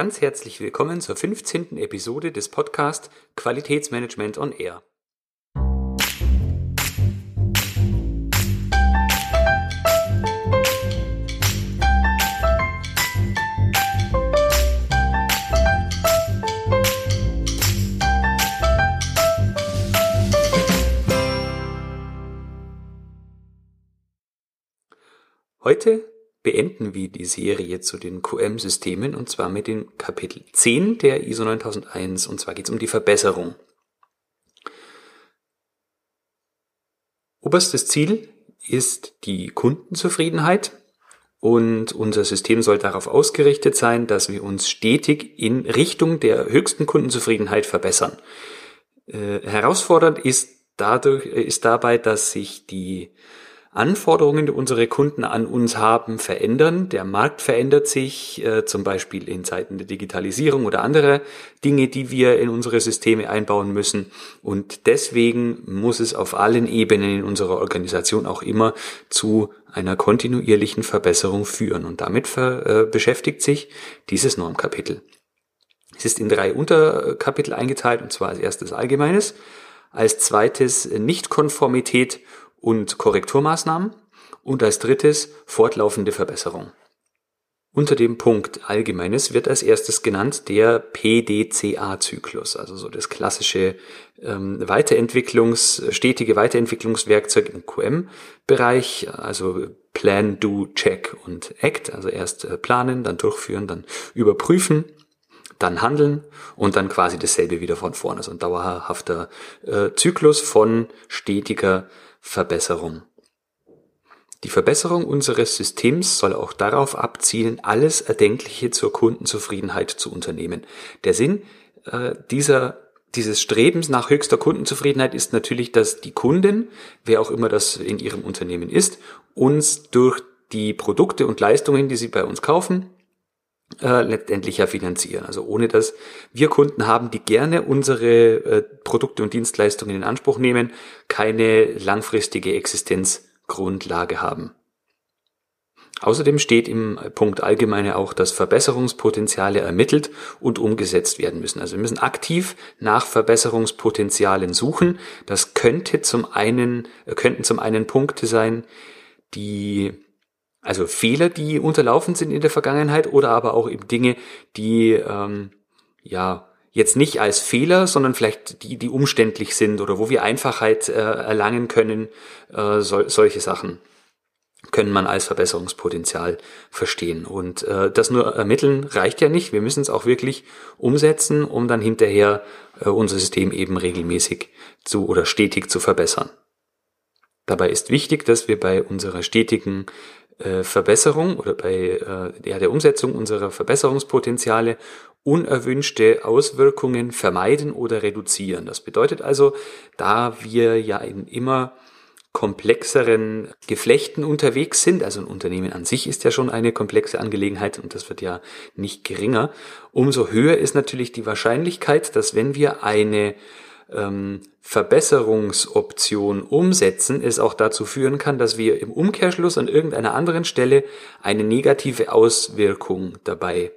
ganz herzlich willkommen zur 15. Episode des Podcasts Qualitätsmanagement on Air. Heute beenden wir die Serie zu den QM-Systemen und zwar mit dem Kapitel 10 der ISO 9001 und zwar geht es um die Verbesserung. Oberstes Ziel ist die Kundenzufriedenheit und unser System soll darauf ausgerichtet sein, dass wir uns stetig in Richtung der höchsten Kundenzufriedenheit verbessern. Äh, herausfordernd ist dadurch, ist dabei, dass sich die Anforderungen, die unsere Kunden an uns haben, verändern. Der Markt verändert sich, äh, zum Beispiel in Zeiten der Digitalisierung oder andere Dinge, die wir in unsere Systeme einbauen müssen. Und deswegen muss es auf allen Ebenen in unserer Organisation auch immer zu einer kontinuierlichen Verbesserung führen. Und damit ver, äh, beschäftigt sich dieses Normkapitel. Es ist in drei Unterkapitel eingeteilt, und zwar als erstes Allgemeines, als zweites Nichtkonformität und Korrekturmaßnahmen und als drittes fortlaufende Verbesserung. Unter dem Punkt Allgemeines wird als erstes genannt der PDCA-Zyklus, also so das klassische ähm, Weiterentwicklungs, stetige Weiterentwicklungswerkzeug im QM-Bereich, also Plan, Do, Check und Act, also erst äh, planen, dann durchführen, dann überprüfen, dann handeln und dann quasi dasselbe wieder von vorne. Also ein dauerhafter äh, Zyklus von stetiger Verbesserung. Die Verbesserung unseres Systems soll auch darauf abzielen, alles Erdenkliche zur Kundenzufriedenheit zu unternehmen. Der Sinn äh, dieser dieses Strebens nach höchster Kundenzufriedenheit ist natürlich, dass die Kunden, wer auch immer das in ihrem Unternehmen ist, uns durch die Produkte und Leistungen, die sie bei uns kaufen, äh, letztendlich ja finanzieren. Also ohne dass wir Kunden haben, die gerne unsere äh, Produkte und Dienstleistungen in Anspruch nehmen, keine langfristige Existenzgrundlage haben. Außerdem steht im Punkt Allgemeine auch, dass Verbesserungspotenziale ermittelt und umgesetzt werden müssen. Also wir müssen aktiv nach Verbesserungspotenzialen suchen. Das könnte zum einen, äh, könnten zum einen Punkte sein, die also Fehler, die unterlaufen sind in der Vergangenheit oder aber auch eben Dinge, die ähm, ja jetzt nicht als Fehler, sondern vielleicht die, die umständlich sind oder wo wir Einfachheit äh, erlangen können, äh, sol solche Sachen können man als Verbesserungspotenzial verstehen. Und äh, das nur ermitteln reicht ja nicht. Wir müssen es auch wirklich umsetzen, um dann hinterher äh, unser System eben regelmäßig zu oder stetig zu verbessern. Dabei ist wichtig, dass wir bei unserer stetigen äh, Verbesserung oder bei äh, ja, der Umsetzung unserer Verbesserungspotenziale unerwünschte Auswirkungen vermeiden oder reduzieren. Das bedeutet also, da wir ja in immer komplexeren Geflechten unterwegs sind, also ein Unternehmen an sich ist ja schon eine komplexe Angelegenheit und das wird ja nicht geringer, umso höher ist natürlich die Wahrscheinlichkeit, dass wenn wir eine ähm, Verbesserungsoption umsetzen, es auch dazu führen kann, dass wir im Umkehrschluss an irgendeiner anderen Stelle eine negative Auswirkung dabei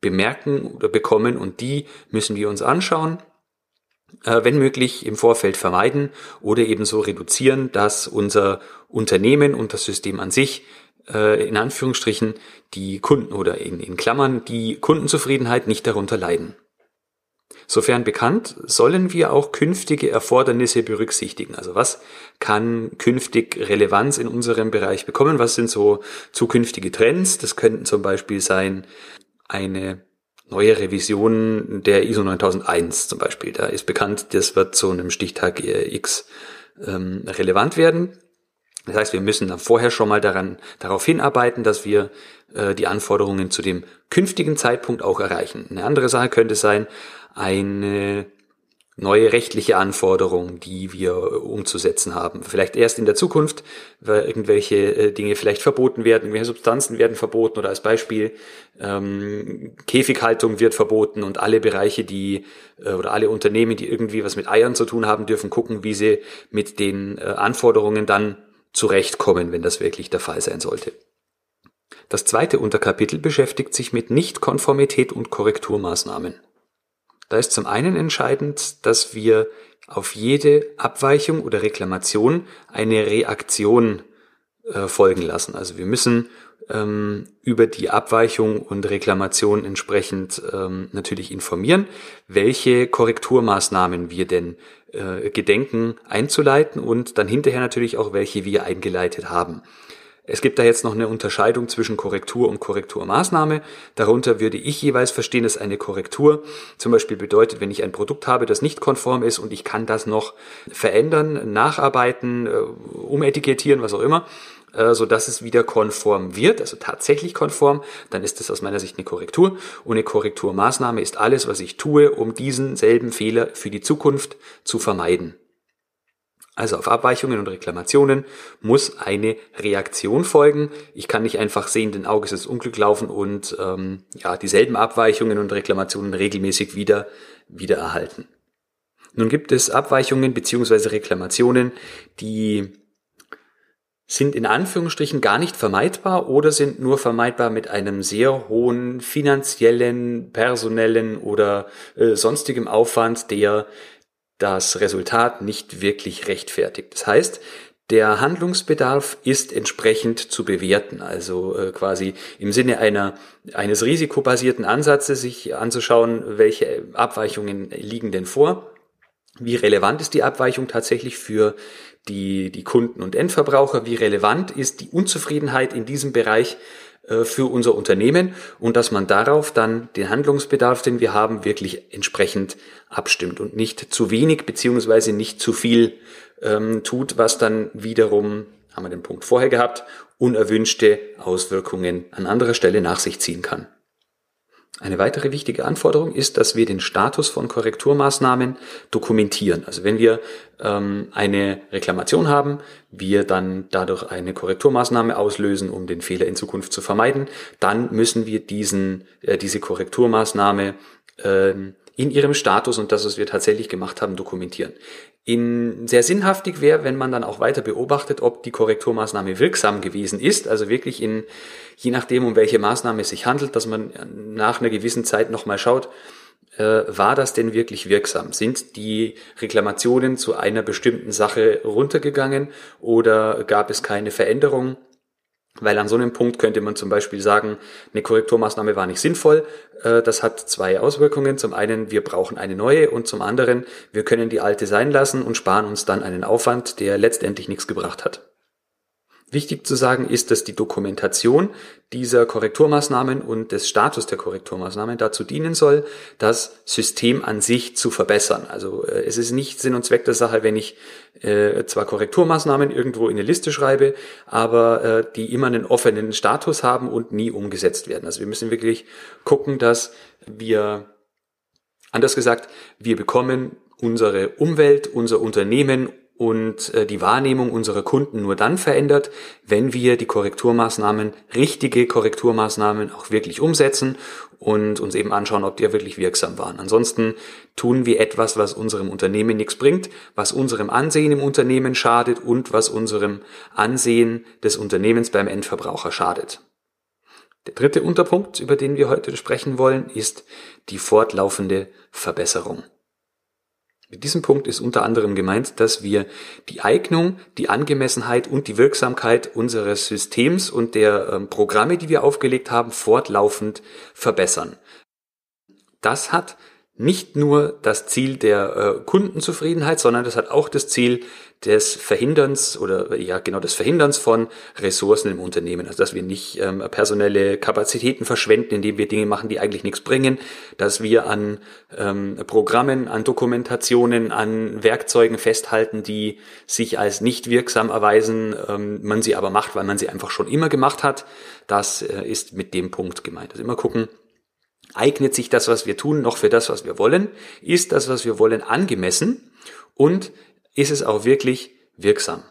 bemerken oder bekommen und die müssen wir uns anschauen, äh, wenn möglich im Vorfeld vermeiden oder ebenso reduzieren, dass unser Unternehmen und das System an sich äh, in Anführungsstrichen die Kunden oder in, in Klammern die Kundenzufriedenheit nicht darunter leiden. Sofern bekannt, sollen wir auch künftige Erfordernisse berücksichtigen. Also was kann künftig Relevanz in unserem Bereich bekommen? Was sind so zukünftige Trends? Das könnten zum Beispiel sein eine neue Revision der ISO 9001 zum Beispiel. Da ist bekannt, das wird zu einem Stichtag X ähm, relevant werden. Das heißt, wir müssen dann vorher schon mal daran, darauf hinarbeiten, dass wir äh, die Anforderungen zu dem künftigen Zeitpunkt auch erreichen. Eine andere Sache könnte sein, eine neue rechtliche Anforderung, die wir umzusetzen haben. Vielleicht erst in der Zukunft, weil irgendwelche äh, Dinge vielleicht verboten werden, irgendwelche Substanzen werden verboten oder als Beispiel ähm, Käfighaltung wird verboten und alle Bereiche, die äh, oder alle Unternehmen, die irgendwie was mit Eiern zu tun haben, dürfen gucken, wie sie mit den äh, Anforderungen dann zurechtkommen, wenn das wirklich der Fall sein sollte. Das zweite Unterkapitel beschäftigt sich mit Nichtkonformität und Korrekturmaßnahmen. Da ist zum einen entscheidend, dass wir auf jede Abweichung oder Reklamation eine Reaktion äh, folgen lassen. Also wir müssen ähm, über die Abweichung und Reklamation entsprechend ähm, natürlich informieren, welche Korrekturmaßnahmen wir denn äh, gedenken einzuleiten und dann hinterher natürlich auch welche wir eingeleitet haben. Es gibt da jetzt noch eine Unterscheidung zwischen Korrektur und Korrekturmaßnahme. Darunter würde ich jeweils verstehen, dass eine Korrektur zum Beispiel bedeutet, wenn ich ein Produkt habe, das nicht konform ist und ich kann das noch verändern, nacharbeiten, äh, umetikettieren, was auch immer, so dass es wieder konform wird, also tatsächlich konform, dann ist das aus meiner Sicht eine Korrektur. Und eine Korrekturmaßnahme ist alles, was ich tue, um diesen selben Fehler für die Zukunft zu vermeiden. Also auf Abweichungen und Reklamationen muss eine Reaktion folgen. Ich kann nicht einfach sehenden Auges ins Unglück laufen und ähm, ja dieselben Abweichungen und Reklamationen regelmäßig wieder wieder erhalten. Nun gibt es Abweichungen beziehungsweise Reklamationen, die sind in Anführungsstrichen gar nicht vermeidbar oder sind nur vermeidbar mit einem sehr hohen finanziellen, personellen oder äh, sonstigem Aufwand, der das Resultat nicht wirklich rechtfertigt. Das heißt, der Handlungsbedarf ist entsprechend zu bewerten, also äh, quasi im Sinne einer, eines risikobasierten Ansatzes sich anzuschauen, welche Abweichungen liegen denn vor, wie relevant ist die Abweichung tatsächlich für die, die Kunden und Endverbraucher, wie relevant ist die Unzufriedenheit in diesem Bereich äh, für unser Unternehmen und dass man darauf dann den Handlungsbedarf, den wir haben, wirklich entsprechend abstimmt und nicht zu wenig beziehungsweise nicht zu viel ähm, tut, was dann wiederum, haben wir den Punkt vorher gehabt, unerwünschte Auswirkungen an anderer Stelle nach sich ziehen kann. Eine weitere wichtige Anforderung ist, dass wir den Status von Korrekturmaßnahmen dokumentieren. Also wenn wir ähm, eine Reklamation haben, wir dann dadurch eine Korrekturmaßnahme auslösen, um den Fehler in Zukunft zu vermeiden, dann müssen wir diesen, äh, diese Korrekturmaßnahme äh, in ihrem Status und das, was wir tatsächlich gemacht haben, dokumentieren. In sehr sinnhaftig wäre, wenn man dann auch weiter beobachtet, ob die Korrekturmaßnahme wirksam gewesen ist, also wirklich in, je nachdem, um welche Maßnahme es sich handelt, dass man nach einer gewissen Zeit nochmal schaut, äh, war das denn wirklich wirksam? Sind die Reklamationen zu einer bestimmten Sache runtergegangen oder gab es keine Veränderung? Weil an so einem Punkt könnte man zum Beispiel sagen, eine Korrekturmaßnahme war nicht sinnvoll. Äh, das hat zwei Auswirkungen. Zum einen, wir brauchen eine neue und zum anderen, wir können die alte sein lassen und sparen uns dann einen Aufwand, der letztendlich nichts gebracht hat. Wichtig zu sagen ist, dass die Dokumentation dieser Korrekturmaßnahmen und des Status der Korrekturmaßnahmen dazu dienen soll, das System an sich zu verbessern. Also äh, es ist nicht Sinn und Zweck der Sache, wenn ich äh, zwar Korrekturmaßnahmen irgendwo in eine Liste schreibe, aber äh, die immer einen offenen Status haben und nie umgesetzt werden. Also wir müssen wirklich gucken, dass wir, anders gesagt, wir bekommen unsere Umwelt, unser Unternehmen und äh, die Wahrnehmung unserer Kunden nur dann verändert, wenn wir die Korrekturmaßnahmen, richtige Korrekturmaßnahmen auch wirklich umsetzen und uns eben anschauen, ob die ja wirklich wirksam waren. Ansonsten tun wir etwas, was unserem Unternehmen nichts bringt, was unserem Ansehen im Unternehmen schadet und was unserem Ansehen des Unternehmens beim Endverbraucher schadet. Der dritte Unterpunkt, über den wir heute sprechen wollen, ist die fortlaufende Verbesserung. Mit diesem Punkt ist unter anderem gemeint, dass wir die Eignung, die Angemessenheit und die Wirksamkeit unseres Systems und der ähm, Programme, die wir aufgelegt haben, fortlaufend verbessern. Das hat nicht nur das Ziel der äh, Kundenzufriedenheit, sondern das hat auch das Ziel des Verhinderns oder ja genau des Verhinderns von Ressourcen im Unternehmen. Also dass wir nicht ähm, personelle Kapazitäten verschwenden, indem wir Dinge machen, die eigentlich nichts bringen, dass wir an ähm, Programmen, an Dokumentationen, an Werkzeugen festhalten, die sich als nicht wirksam erweisen, ähm, man sie aber macht, weil man sie einfach schon immer gemacht hat. Das äh, ist mit dem Punkt gemeint. Also immer gucken, Eignet sich das, was wir tun, noch für das, was wir wollen? Ist das, was wir wollen, angemessen? Und ist es auch wirklich wirksam?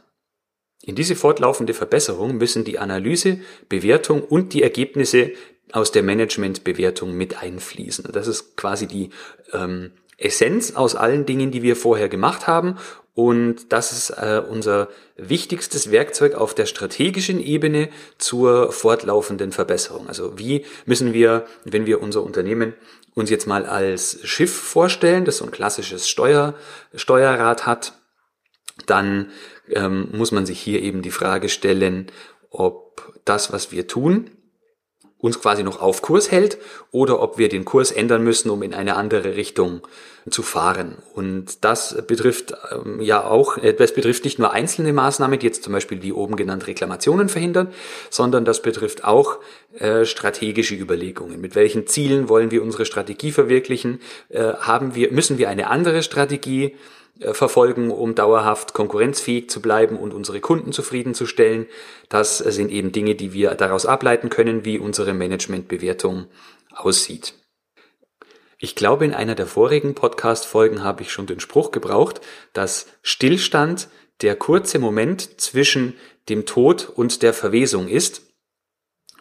In diese fortlaufende Verbesserung müssen die Analyse, Bewertung und die Ergebnisse aus der Managementbewertung mit einfließen. Das ist quasi die ähm, Essenz aus allen Dingen, die wir vorher gemacht haben Und das ist äh, unser wichtigstes Werkzeug auf der strategischen Ebene zur fortlaufenden Verbesserung. Also wie müssen wir, wenn wir unser Unternehmen uns jetzt mal als Schiff vorstellen, das so ein klassisches Steuer, Steuerrad hat, dann ähm, muss man sich hier eben die Frage stellen, ob das, was wir tun, uns quasi noch auf Kurs hält oder ob wir den Kurs ändern müssen, um in eine andere Richtung zu fahren. Und das betrifft ähm, ja auch, äh, das betrifft nicht nur einzelne Maßnahmen, die jetzt zum Beispiel wie oben genannt Reklamationen verhindern, sondern das betrifft auch äh, strategische Überlegungen. Mit welchen Zielen wollen wir unsere Strategie verwirklichen? Äh, haben wir, müssen wir eine andere Strategie verfolgen, um dauerhaft konkurrenzfähig zu bleiben und unsere Kunden zufriedenzustellen. Das sind eben Dinge, die wir daraus ableiten können, wie unsere Managementbewertung aussieht. Ich glaube, in einer der vorigen Podcast-Folgen habe ich schon den Spruch gebraucht, dass Stillstand der kurze Moment zwischen dem Tod und der Verwesung ist.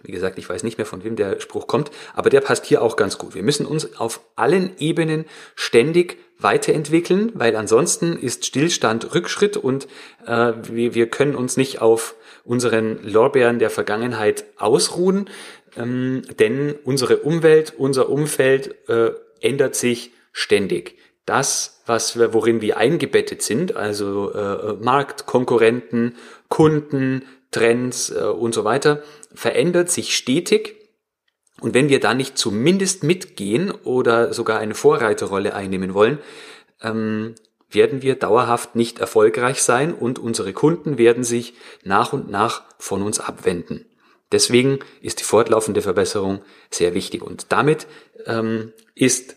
Wie gesagt, ich weiß nicht mehr, von wem der Spruch kommt, aber der passt hier auch ganz gut. Wir müssen uns auf allen Ebenen ständig weiterentwickeln, weil ansonsten ist Stillstand Rückschritt und äh, wir, wir können uns nicht auf unseren Lorbeeren der Vergangenheit ausruhen, ähm, denn unsere Umwelt, unser Umfeld äh, ändert sich ständig. Das, was wir, worin wir eingebettet sind, also äh, Markt, Konkurrenten, Kunden, Trends äh, und so weiter, verändert sich stetig. Und wenn wir da nicht zumindest mitgehen oder sogar eine Vorreiterrolle einnehmen wollen, ähm, werden wir dauerhaft nicht erfolgreich sein und unsere Kunden werden sich nach und nach von uns abwenden. Deswegen ist die fortlaufende Verbesserung sehr wichtig und damit ähm, ist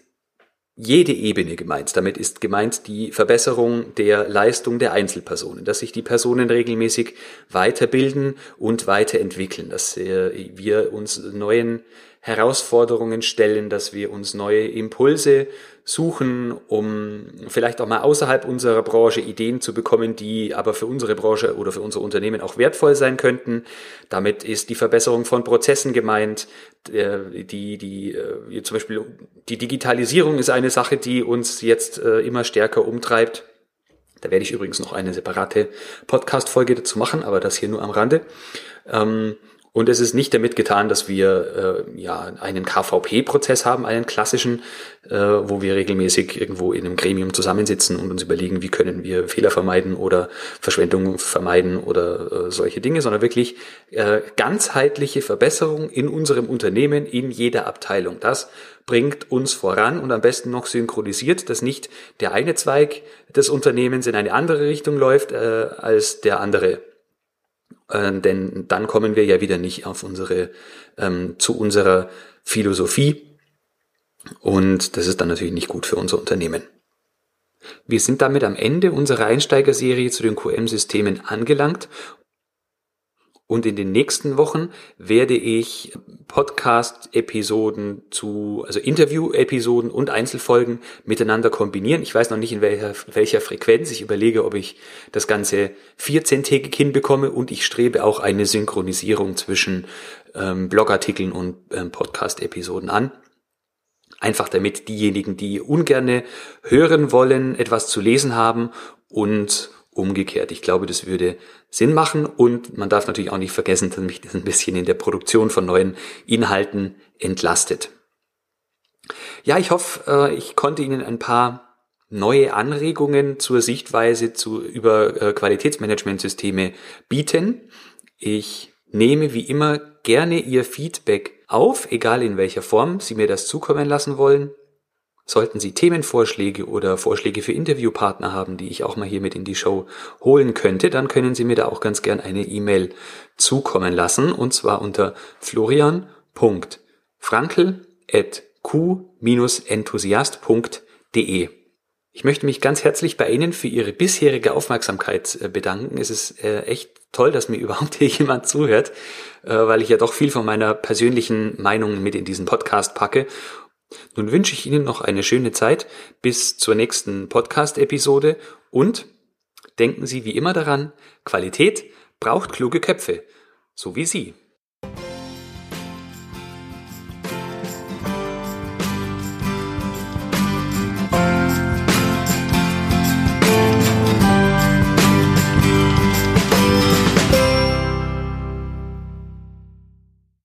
jede Ebene gemeint. Damit ist gemeint die Verbesserung der Leistung der Einzelpersonen, dass sich die Personen regelmäßig weiterbilden und weiterentwickeln, dass wir uns neuen Herausforderungen stellen, dass wir uns neue Impulse suchen, um vielleicht auch mal außerhalb unserer Branche Ideen zu bekommen, die aber für unsere Branche oder für unser Unternehmen auch wertvoll sein könnten. Damit ist die Verbesserung von Prozessen gemeint, die, die, äh, zum Beispiel die Digitalisierung ist eine Sache, die uns jetzt äh, immer stärker umtreibt. Da werde ich übrigens noch eine separate Podcast-Folge dazu machen, aber das hier nur am Rande. Und es ist nicht damit getan, dass wir äh, ja einen KVP-Prozess haben, einen klassischen, äh, wo wir regelmäßig irgendwo in einem Gremium zusammensitzen und uns überlegen, wie können wir Fehler vermeiden oder Verschwendung vermeiden oder äh, solche Dinge, sondern wirklich äh, ganzheitliche Verbesserung in unserem Unternehmen, in jeder Abteilung. Das bringt uns voran und am besten noch synchronisiert, dass nicht der eine Zweig des Unternehmens in eine andere Richtung läuft äh, als der andere äh, denn dann kommen wir ja wieder nicht auf unsere, ähm, zu unserer Philosophie und das ist dann natürlich nicht gut für unser Unternehmen. Wir sind damit am Ende unserer Einsteigerserie zu den QM-Systemen angelangt und in den nächsten Wochen werde ich Podcast-Episoden zu, also Interview-Episoden und Einzelfolgen miteinander kombinieren. Ich weiß noch nicht in welcher, welcher Frequenz. Ich überlege, ob ich das Ganze 14-tägig hinbekomme und ich strebe auch eine Synchronisierung zwischen ähm, Blogartikeln und ähm, Podcast-Episoden an. Einfach damit diejenigen, die ungerne hören wollen, etwas zu lesen haben und umgekehrt. Ich glaube, das würde Sinn machen und man darf natürlich auch nicht vergessen, dass mich das ein bisschen in der Produktion von neuen Inhalten entlastet. Ja, ich hoffe, äh, ich konnte Ihnen ein paar neue Anregungen zur Sichtweise zu, über äh, Qualitätsmanagementsysteme bieten. Ich nehme wie immer gerne Ihr Feedback auf, egal in welcher Form Sie mir das zukommen lassen wollen. Sollten Sie Themenvorschläge oder Vorschläge für Interviewpartner haben, die ich auch mal hier mit in die Show holen könnte, dann können Sie mir da auch ganz gern eine E-Mail zukommen lassen und zwar unter florian.frankel.q-enthusiast.de. Ich möchte mich ganz herzlich bei Ihnen für Ihre bisherige Aufmerksamkeit äh, bedanken. Es ist äh, echt toll, dass mir überhaupt hier jemand zuhört, äh, weil ich ja doch viel von meiner persönlichen Meinung mit in diesen Podcast packe nun wünsche ich Ihnen noch eine schöne Zeit. Bis zur nächsten Podcast-Episode. Und denken Sie wie immer daran, Qualität braucht kluge Köpfe, so wie Sie.